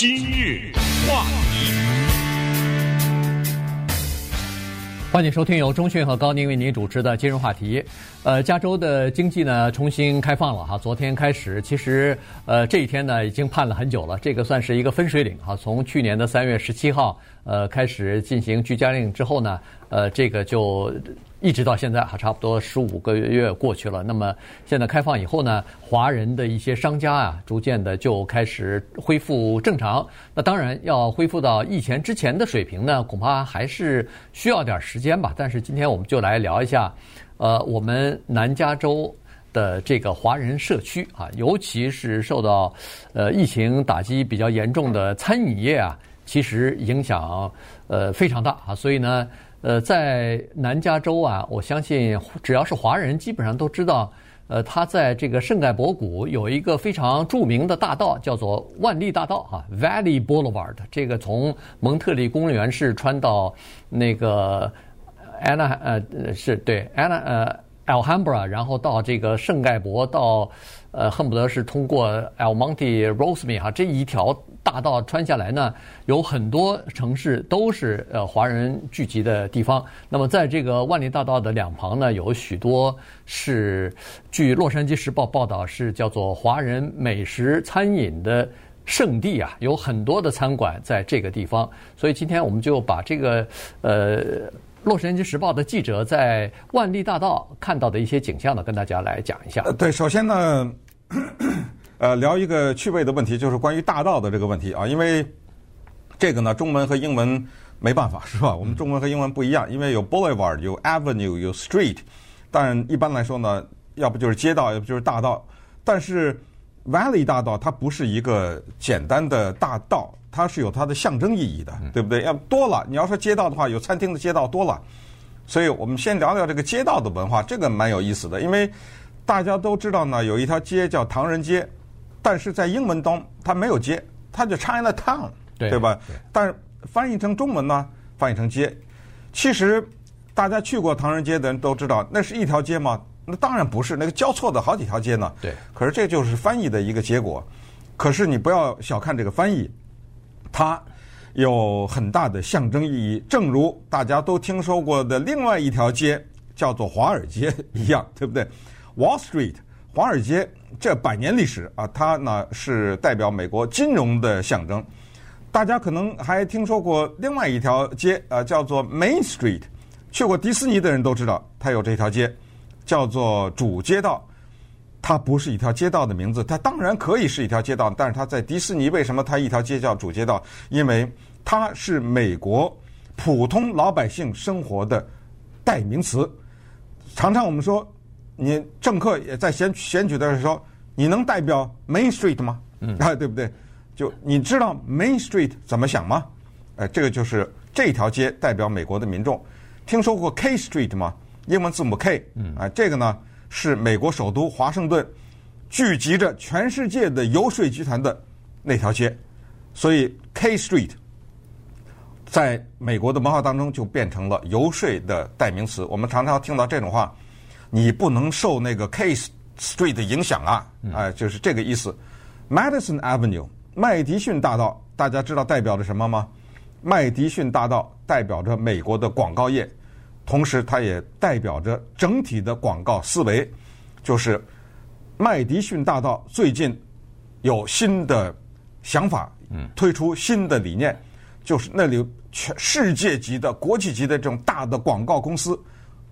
今日话题，欢迎收听由中讯和高宁为您主持的今日话题。呃，加州的经济呢重新开放了哈，昨天开始，其实呃这一天呢已经盼了很久了，这个算是一个分水岭哈。从去年的三月十七号呃开始进行居家令之后呢，呃这个就。一直到现在哈，差不多十五个月过去了。那么现在开放以后呢，华人的一些商家啊，逐渐的就开始恢复正常。那当然要恢复到疫情之前的水平呢，恐怕还是需要点时间吧。但是今天我们就来聊一下，呃，我们南加州的这个华人社区啊，尤其是受到呃疫情打击比较严重的餐饮业啊，其实影响呃非常大啊。所以呢。呃，在南加州啊，我相信只要是华人，基本上都知道，呃，他在这个圣盖博谷有一个非常著名的大道，叫做万利大道哈 （Valley Boulevard）。这个从蒙特利公园是穿到那个安娜呃是对 Anna 呃 Alhambra，然后到这个圣盖博到呃恨不得是通过 El Monte Roseme 哈这一条。大道穿下来呢，有很多城市都是呃华人聚集的地方。那么在这个万里大道的两旁呢，有许多是据《洛杉矶时报》报道是叫做华人美食餐饮的圣地啊，有很多的餐馆在这个地方。所以今天我们就把这个呃《洛杉矶时报》的记者在万利大道看到的一些景象呢，跟大家来讲一下。对，首先呢。呃，聊一个趣味的问题，就是关于大道的这个问题啊，因为这个呢，中文和英文没办法是吧？我们中文和英文不一样，因为有 boulevard，有 avenue，有 street，但一般来说呢，要不就是街道，要不就是大道。但是 Valley 大道它不是一个简单的大道，它是有它的象征意义的，对不对？要多了，你要说街道的话，有餐厅的街道多了，所以我们先聊聊这个街道的文化，这个蛮有意思的，因为大家都知道呢，有一条街叫唐人街。但是在英文中，它没有街，它就 China Town，对，对吧？对。但是翻译成中文呢，翻译成街。其实大家去过唐人街的人都知道，那是一条街吗？那当然不是，那个交错的好几条街呢。对。可是这就是翻译的一个结果。可是你不要小看这个翻译，它有很大的象征意义。正如大家都听说过的另外一条街叫做华尔街一样，对不对？Wall Street。华尔街这百年历史啊，它呢是代表美国金融的象征。大家可能还听说过另外一条街啊，叫做 Main Street。去过迪士尼的人都知道，它有这条街，叫做主街道。它不是一条街道的名字，它当然可以是一条街道，但是它在迪士尼为什么它一条街叫主街道？因为它是美国普通老百姓生活的代名词。常常我们说。你政客也在选选举的时候，你能代表 Main Street 吗？嗯，啊，对不对？就你知道 Main Street 怎么想吗？哎，这个就是这条街代表美国的民众。听说过 K Street 吗？英文字母 K。嗯，啊，这个呢是美国首都华盛顿聚集着全世界的游说集团的那条街，所以 K Street 在美国的文化当中就变成了游说的代名词。我们常常听到这种话。你不能受那个 K Street 的影响啊！哎，就是这个意思。Madison Avenue，麦迪逊大道，大家知道代表着什么吗？麦迪逊大道代表着美国的广告业，同时它也代表着整体的广告思维。就是麦迪逊大道最近有新的想法，推出新的理念，就是那里全世界级的、国际级的这种大的广告公司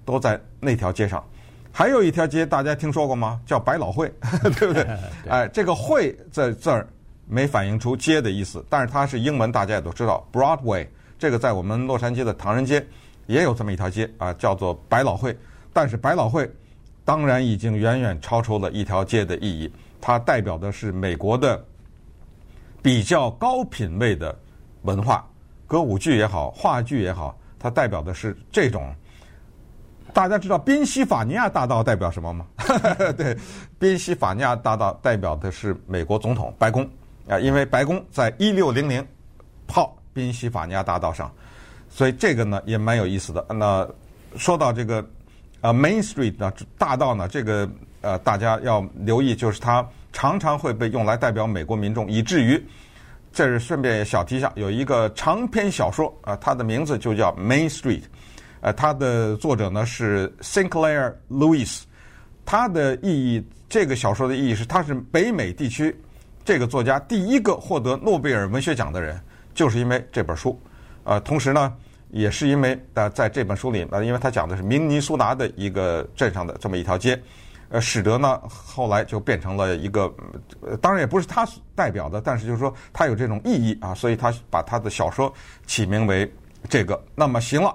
都在那条街上。还有一条街，大家听说过吗？叫百老汇，对不 对？哎，这个“汇”在这儿没反映出街的意思，但是它是英文，大家也都知道，Broadway。这个在我们洛杉矶的唐人街也有这么一条街啊，叫做百老汇。但是百老汇当然已经远远超出了一条街的意义，它代表的是美国的比较高品位的文化，歌舞剧也好，话剧也好，它代表的是这种。大家知道宾夕法尼亚大道代表什么吗？对，宾夕法尼亚大道代表的是美国总统白宫啊，因为白宫在一六零零号宾夕法尼亚大道上，所以这个呢也蛮有意思的。那说到这个呃 Main Street 呢大道呢，这个呃大家要留意，就是它常常会被用来代表美国民众，以至于这是顺便小提一下，有一个长篇小说啊，它的名字就叫《Main Street》，呃，它的作者呢是 Sinclair Lewis，它的意义，这个小说的意义是，他是北美地区这个作家第一个获得诺贝尔文学奖的人，就是因为这本书，呃，同时呢，也是因为呃，在这本书里，呃，因为他讲的是明尼苏达的一个镇上的这么一条街。呃，使得呢，后来就变成了一个，呃，当然也不是他代表的，但是就是说他有这种意义啊，所以他把他的小说起名为这个。那么行了，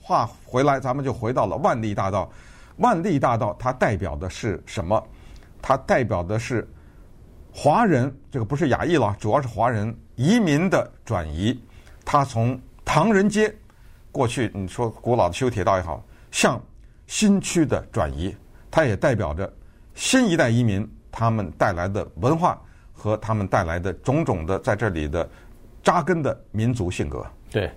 话回来，咱们就回到了万利大道。万利大道它代表的是什么？它代表的是华人，这个不是亚裔了，主要是华人移民的转移。他从唐人街过去，你说古老的修铁道也好，向新区的转移。它也代表着新一代移民他们带来的文化和他们带来的种种的在这里的扎根的民族性格。对，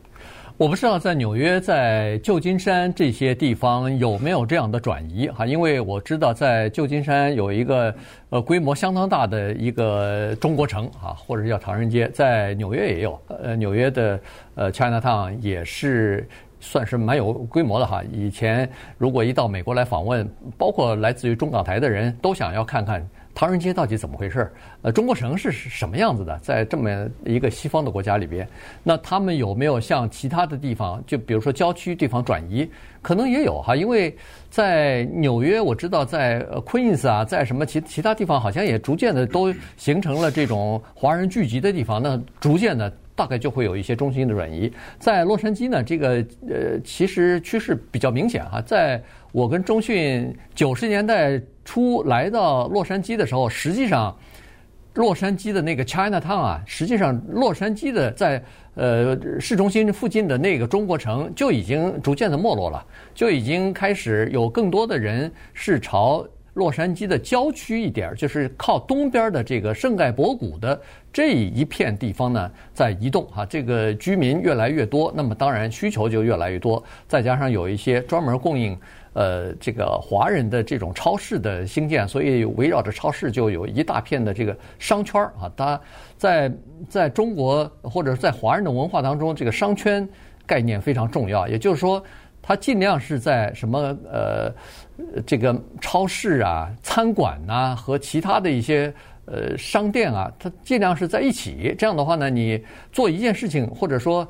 我不知道在纽约、在旧金山这些地方有没有这样的转移哈，因为我知道在旧金山有一个呃规模相当大的一个中国城啊，或者叫唐人街，在纽约也有，呃，纽约的呃 Chinatown 也是。算是蛮有规模的哈。以前如果一到美国来访问，包括来自于中港台的人都想要看看唐人街到底怎么回事。呃，中国城是什么样子的？在这么一个西方的国家里边，那他们有没有向其他的地方，就比如说郊区地方转移？可能也有哈。因为在纽约，我知道在 Queens 啊，在什么其其他地方，好像也逐渐的都形成了这种华人聚集的地方。那逐渐的。大概就会有一些中心的转移，在洛杉矶呢，这个呃，其实趋势比较明显哈。在我跟中讯九十年代初来到洛杉矶的时候，实际上洛杉矶的那个 Chinatown 啊，实际上洛杉矶的在呃市中心附近的那个中国城就已经逐渐的没落了，就已经开始有更多的人是朝。洛杉矶的郊区一点儿，就是靠东边的这个圣盖博谷的这一片地方呢，在移动哈，这个居民越来越多，那么当然需求就越来越多，再加上有一些专门供应呃这个华人的这种超市的兴建，所以围绕着超市就有一大片的这个商圈啊。它在在中国或者在华人的文化当中，这个商圈概念非常重要，也就是说，它尽量是在什么呃。这个超市啊、餐馆呐、和其他的一些呃商店啊，它尽量是在一起。这样的话呢，你做一件事情，或者说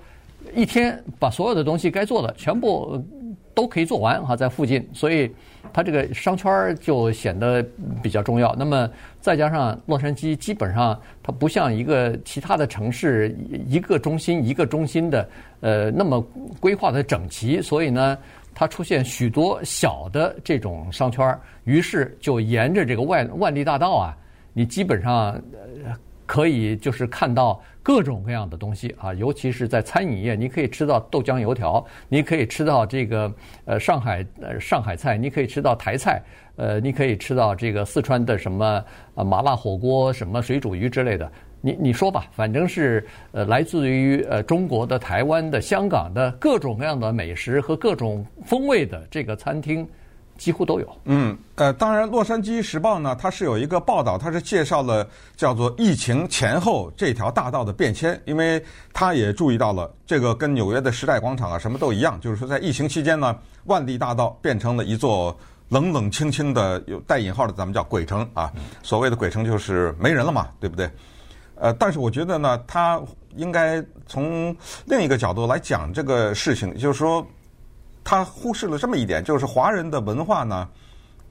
一天把所有的东西该做的全部都可以做完哈，在附近，所以它这个商圈就显得比较重要。那么再加上洛杉矶，基本上它不像一个其他的城市，一个中心一个中心的呃那么规划的整齐，所以呢。它出现许多小的这种商圈，于是就沿着这个万万利大道啊，你基本上可以就是看到各种各样的东西啊，尤其是在餐饮业，你可以吃到豆浆油条，你可以吃到这个呃上海呃上海菜，你可以吃到台菜，呃，你可以吃到这个四川的什么呃麻辣火锅、什么水煮鱼之类的。你你说吧，反正是呃，来自于呃中国的、台湾的、香港的各种各样的美食和各种风味的这个餐厅，几乎都有。嗯，呃，当然，《洛杉矶时报》呢，它是有一个报道，它是介绍了叫做疫情前后这条大道的变迁，因为它也注意到了这个跟纽约的时代广场啊什么都一样，就是说在疫情期间呢，万利大道变成了一座冷冷清清的有带引号的咱们叫鬼城啊，所谓的鬼城就是没人了嘛，对不对？呃，但是我觉得呢，他应该从另一个角度来讲这个事情，就是说，他忽视了这么一点，就是华人的文化呢，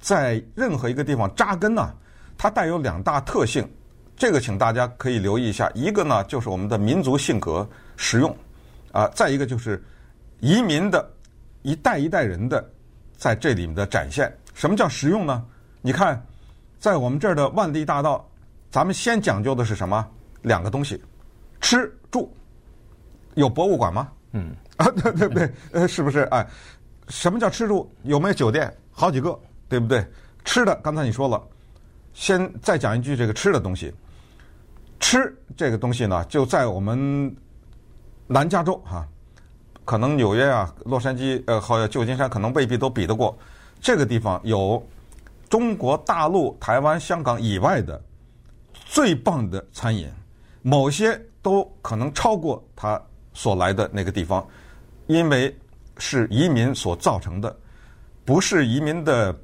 在任何一个地方扎根呢，它带有两大特性，这个请大家可以留意一下。一个呢，就是我们的民族性格实用，啊，再一个就是移民的一代一代人的在这里面的展现。什么叫实用呢？你看，在我们这儿的万利大道。咱们先讲究的是什么？两个东西，吃住。有博物馆吗？嗯啊，对对对，呃，是不是？哎，什么叫吃住？有没有酒店？好几个，对不对？吃的，刚才你说了，先再讲一句这个吃的东西。吃这个东西呢，就在我们南加州哈，可能纽约啊、洛杉矶呃和旧金山可能未必都比得过。这个地方有中国大陆、台湾、香港以外的。最棒的餐饮，某些都可能超过他所来的那个地方，因为是移民所造成的，不是移民的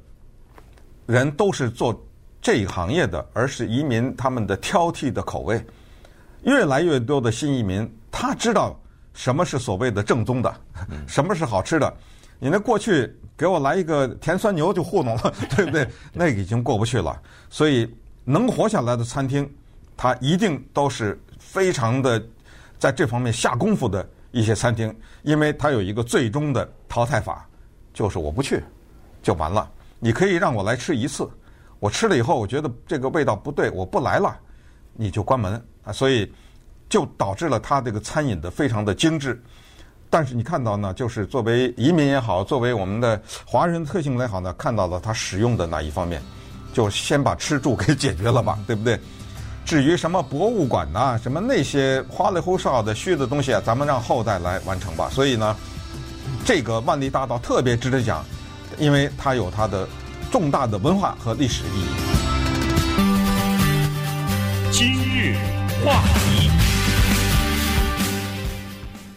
人都是做这一行业的，而是移民他们的挑剔的口味。越来越多的新移民，他知道什么是所谓的正宗的，什么是好吃的。你那过去给我来一个甜酸牛就糊弄了，对不对？那已经过不去了。所以能活下来的餐厅，它一定都是非常的在这方面下功夫的一些餐厅，因为它有一个最终的淘汰法，就是我不去就完了。你可以让我来吃一次，我吃了以后我觉得这个味道不对，我不来了，你就关门啊。所以就导致了它这个餐饮的非常的精致。但是你看到呢，就是作为移民也好，作为我们的华人特性也好呢，看到了他使用的那一方面，就先把吃住给解决了吧，对不对？至于什么博物馆呐、什么那些花里胡哨的虚的东西啊，咱们让后代来完成吧。所以呢，这个万历大道特别值得讲，因为它有它的重大的文化和历史意义。今日话题。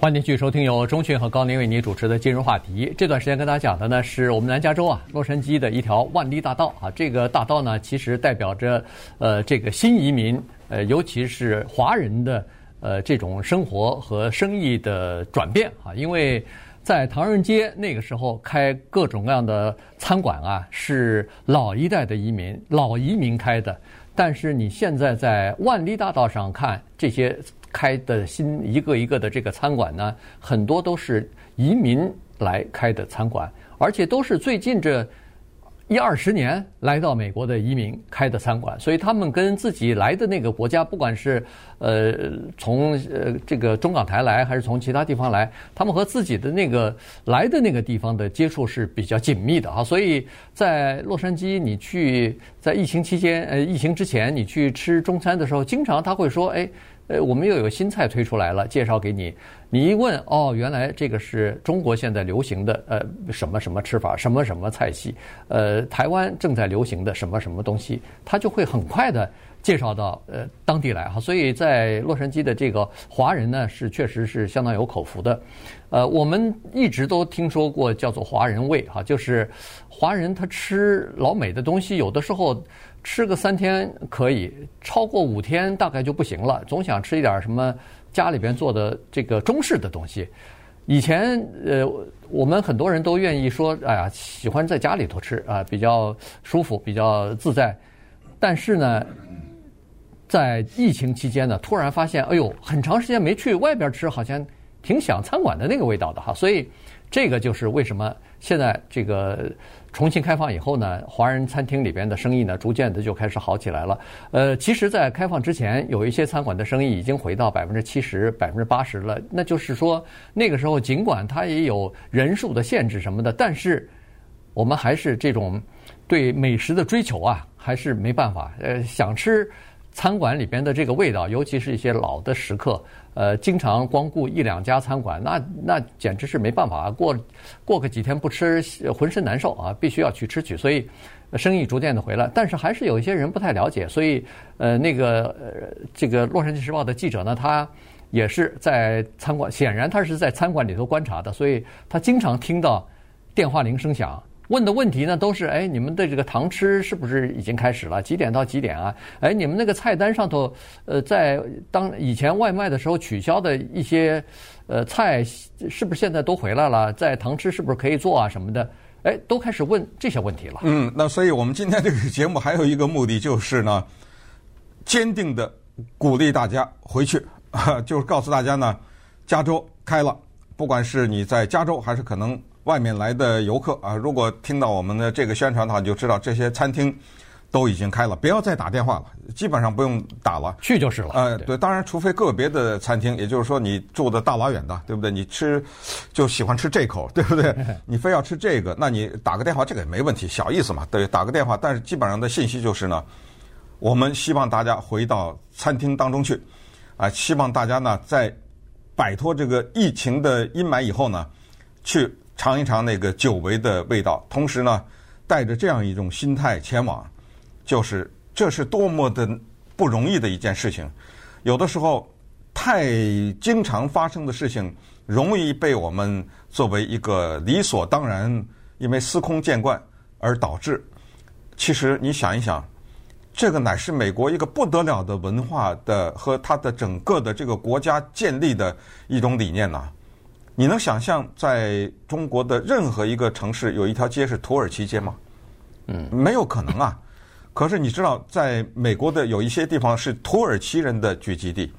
欢迎继续收听由钟迅和高宁为您主持的今日话题。这段时间跟大家讲的呢，是我们南加州啊，洛杉矶的一条万利大道啊。这个大道呢，其实代表着呃这个新移民呃，尤其是华人的呃这种生活和生意的转变啊。因为在唐人街那个时候开各种各样的餐馆啊，是老一代的移民老移民开的，但是你现在在万利大道上看这些。开的新一个一个的这个餐馆呢，很多都是移民来开的餐馆，而且都是最近这一二十年来到美国的移民开的餐馆，所以他们跟自己来的那个国家，不管是呃从呃这个中港台来，还是从其他地方来，他们和自己的那个来的那个地方的接触是比较紧密的啊。所以在洛杉矶，你去在疫情期间，呃，疫情之前你去吃中餐的时候，经常他会说，哎。呃，我们又有新菜推出来了，介绍给你。你一问，哦，原来这个是中国现在流行的呃什么什么吃法，什么什么菜系，呃，台湾正在流行的什么什么东西，他就会很快的介绍到呃当地来哈。所以在洛杉矶的这个华人呢，是确实是相当有口福的。呃，我们一直都听说过叫做华人味哈，就是华人他吃老美的东西，有的时候。吃个三天可以，超过五天大概就不行了。总想吃一点什么家里边做的这个中式的东西。以前呃，我们很多人都愿意说，哎呀，喜欢在家里头吃啊，比较舒服，比较自在。但是呢，在疫情期间呢，突然发现，哎呦，很长时间没去外边吃，好像挺想餐馆的那个味道的哈。所以这个就是为什么现在这个。重新开放以后呢，华人餐厅里边的生意呢，逐渐的就开始好起来了。呃，其实，在开放之前，有一些餐馆的生意已经回到百分之七十、百分之八十了。那就是说，那个时候尽管它也有人数的限制什么的，但是我们还是这种对美食的追求啊，还是没办法。呃，想吃。餐馆里边的这个味道，尤其是一些老的食客，呃，经常光顾一两家餐馆，那那简直是没办法，过过个几天不吃，浑身难受啊，必须要去吃去，所以生意逐渐的回来。但是还是有一些人不太了解，所以呃，那个呃，这个《洛杉矶时报》的记者呢，他也是在餐馆，显然他是在餐馆里头观察的，所以他经常听到电话铃声响。问的问题呢，都是哎，你们的这个堂吃是不是已经开始了？几点到几点啊？哎，你们那个菜单上头，呃，在当以前外卖的时候取消的一些呃菜，是不是现在都回来了？在堂吃是不是可以做啊？什么的？哎，都开始问这些问题了。嗯，那所以我们今天这个节目还有一个目的，就是呢，坚定的鼓励大家回去，就是告诉大家呢，加州开了，不管是你在加州，还是可能。外面来的游客啊，如果听到我们的这个宣传的话，你就知道这些餐厅都已经开了，不要再打电话了，基本上不用打了，去就是了。呃，对，当然，除非个别的餐厅，也就是说你住的大老远的，对不对？你吃就喜欢吃这口，对不对？你非要吃这个，那你打个电话，这个也没问题，小意思嘛。对，打个电话，但是基本上的信息就是呢，我们希望大家回到餐厅当中去，啊，希望大家呢在摆脱这个疫情的阴霾以后呢，去。尝一尝那个久违的味道，同时呢，带着这样一种心态前往，就是这是多么的不容易的一件事情。有的时候，太经常发生的事情，容易被我们作为一个理所当然，因为司空见惯而导致。其实你想一想，这个乃是美国一个不得了的文化的和它的整个的这个国家建立的一种理念呐。你能想象在中国的任何一个城市有一条街是土耳其街吗？嗯，没有可能啊。可是你知道，在美国的有一些地方是土耳其人的聚集地。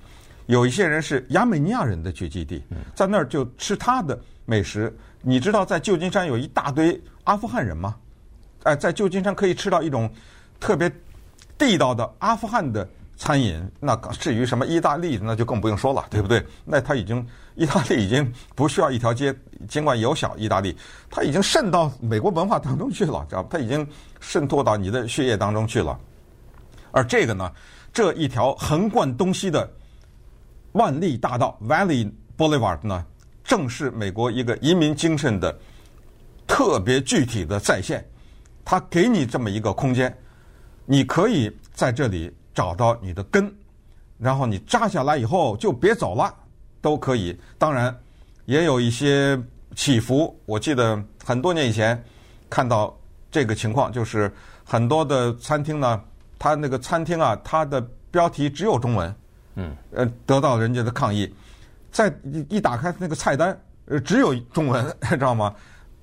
有一些人是亚美尼亚人的聚集地，在那儿就吃他的美食。你知道在旧金山有一大堆阿富汗人吗？哎，在旧金山可以吃到一种特别地道的阿富汗的餐饮。那至于什么意大利，那就更不用说了，对不对？那他已经意大利已经不需要一条街，尽管有小意大利，它已经渗到美国文化当中去了，知道吧？他已经渗透到你的血液当中去了。而这个呢，这一条横贯东西的。万利大道 （Valley Boulevard） 呢，正是美国一个移民精神的特别具体的再现。它给你这么一个空间，你可以在这里找到你的根，然后你扎下来以后就别走了，都可以。当然，也有一些起伏。我记得很多年以前看到这个情况，就是很多的餐厅呢，它那个餐厅啊，它的标题只有中文。嗯，呃，得到人家的抗议，再一一打开那个菜单，呃，只有中文，知道吗？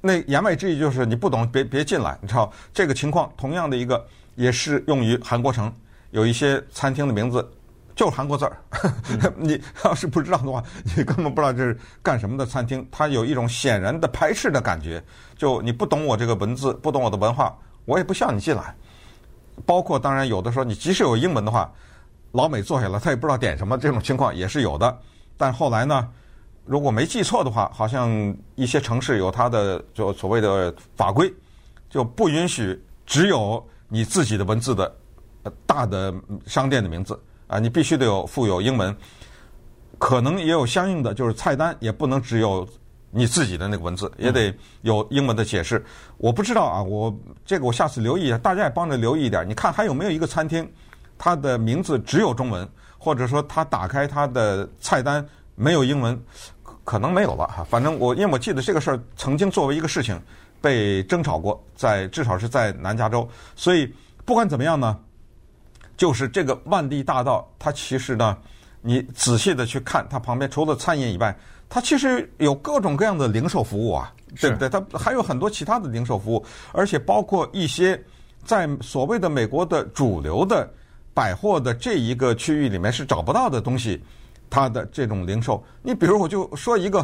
那言外之意就是你不懂，别别进来，你知道这个情况，同样的一个也适用于韩国城，有一些餐厅的名字就是韩国字儿，嗯、你要是不知道的话，你根本不知道这是干什么的餐厅，它有一种显然的排斥的感觉，就你不懂我这个文字，不懂我的文化，我也不需要你进来。包括当然有的时候，你即使有英文的话。老美坐下来，他也不知道点什么，这种情况也是有的。但后来呢，如果没记错的话，好像一些城市有它的就所谓的法规，就不允许只有你自己的文字的大的商店的名字啊，你必须得有附有英文。可能也有相应的，就是菜单也不能只有你自己的那个文字，也得有英文的解释。我不知道啊，我这个我下次留意一下，大家也帮着留意一点。你看还有没有一个餐厅？它的名字只有中文，或者说它打开它的菜单没有英文，可能没有了哈。反正我因为我记得这个事儿曾经作为一个事情被争吵过，在至少是在南加州。所以不管怎么样呢，就是这个万地大道，它其实呢，你仔细的去看，它旁边除了餐饮以外，它其实有各种各样的零售服务啊，对不对？它还有很多其他的零售服务，而且包括一些在所谓的美国的主流的。百货的这一个区域里面是找不到的东西，它的这种零售，你比如我就说一个，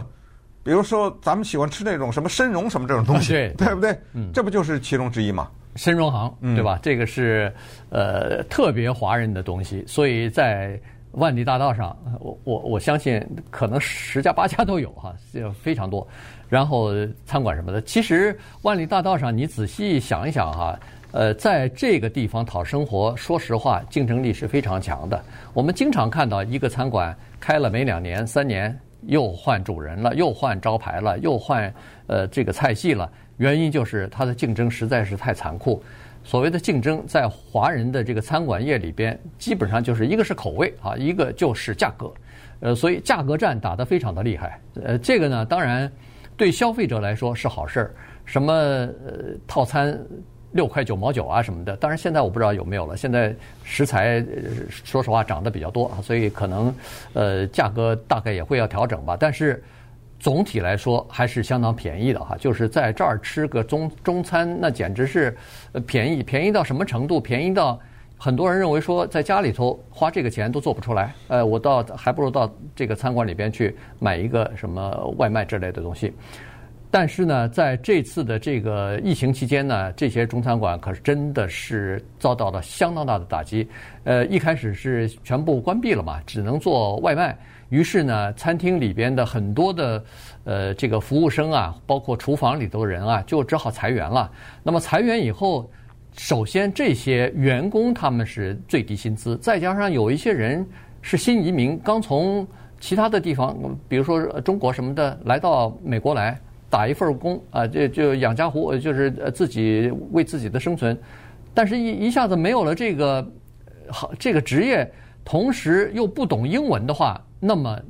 比如说咱们喜欢吃那种什么参茸什么这种东西，对，对不对？嗯，这不就是其中之一吗？参茸行，对吧？这个是呃特别华人的东西，所以在万里大道上，我我我相信可能十家八家都有哈，非常多。然后餐馆什么的，其实万里大道上你仔细想一想哈。呃，在这个地方讨生活，说实话，竞争力是非常强的。我们经常看到一个餐馆开了没两年、三年，又换主人了，又换招牌了，又换呃这个菜系了。原因就是它的竞争实在是太残酷。所谓的竞争，在华人的这个餐馆业里边，基本上就是一个是口味啊，一个就是价格。呃，所以价格战打得非常的厉害。呃，这个呢，当然对消费者来说是好事儿。什么呃套餐？六块九毛九啊什么的，当然现在我不知道有没有了。现在食材说实话涨得比较多啊，所以可能呃价格大概也会要调整吧。但是总体来说还是相当便宜的哈，就是在这儿吃个中中餐，那简直是便宜，便宜到什么程度？便宜到很多人认为说在家里头花这个钱都做不出来。呃，我到还不如到这个餐馆里边去买一个什么外卖之类的东西。但是呢，在这次的这个疫情期间呢，这些中餐馆可是真的是遭到了相当大的打击。呃，一开始是全部关闭了嘛，只能做外卖。于是呢，餐厅里边的很多的呃这个服务生啊，包括厨房里头的人啊，就只好裁员了。那么裁员以后，首先这些员工他们是最低薪资，再加上有一些人是新移民，刚从其他的地方，比如说中国什么的，来到美国来。打一份工啊，就就养家糊，就是自己为自己的生存，但是一一下子没有了这个好这个职业，同时又不懂英文的话，那么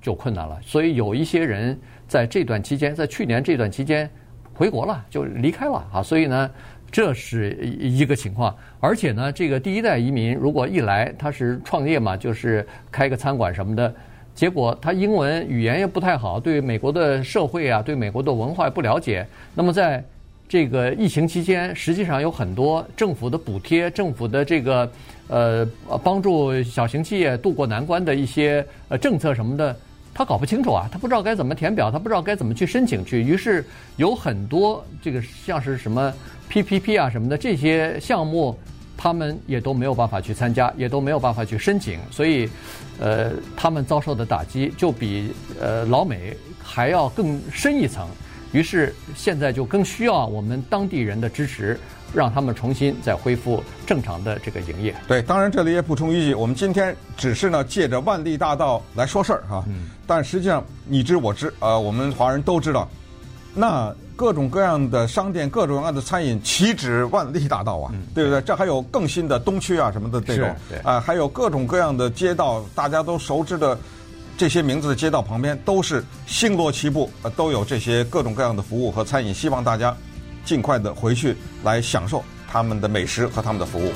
就困难了。所以有一些人在这段期间，在去年这段期间回国了，就离开了啊。所以呢，这是一个情况。而且呢，这个第一代移民如果一来，他是创业嘛，就是开个餐馆什么的。结果他英文语言也不太好，对美国的社会啊，对美国的文化也不了解。那么在这个疫情期间，实际上有很多政府的补贴、政府的这个呃帮助小型企业渡过难关的一些呃政策什么的，他搞不清楚啊，他不知道该怎么填表，他不知道该怎么去申请去。于是有很多这个像是什么 PPP 啊什么的这些项目。他们也都没有办法去参加，也都没有办法去申请，所以，呃，他们遭受的打击就比呃老美还要更深一层。于是现在就更需要我们当地人的支持，让他们重新再恢复正常的这个营业。对，当然这里也补充一句，我们今天只是呢借着万利大道来说事儿哈，嗯、但实际上你知我知，呃，我们华人都知道，那。各种各样的商店，各种各样的餐饮，岂止万利大道啊？嗯、对不对？这还有更新的东区啊什么的这种，啊、呃，还有各种各样的街道，大家都熟知的这些名字的街道旁边，都是星罗棋布，呃，都有这些各种各样的服务和餐饮。希望大家尽快的回去来享受他们的美食和他们的服务。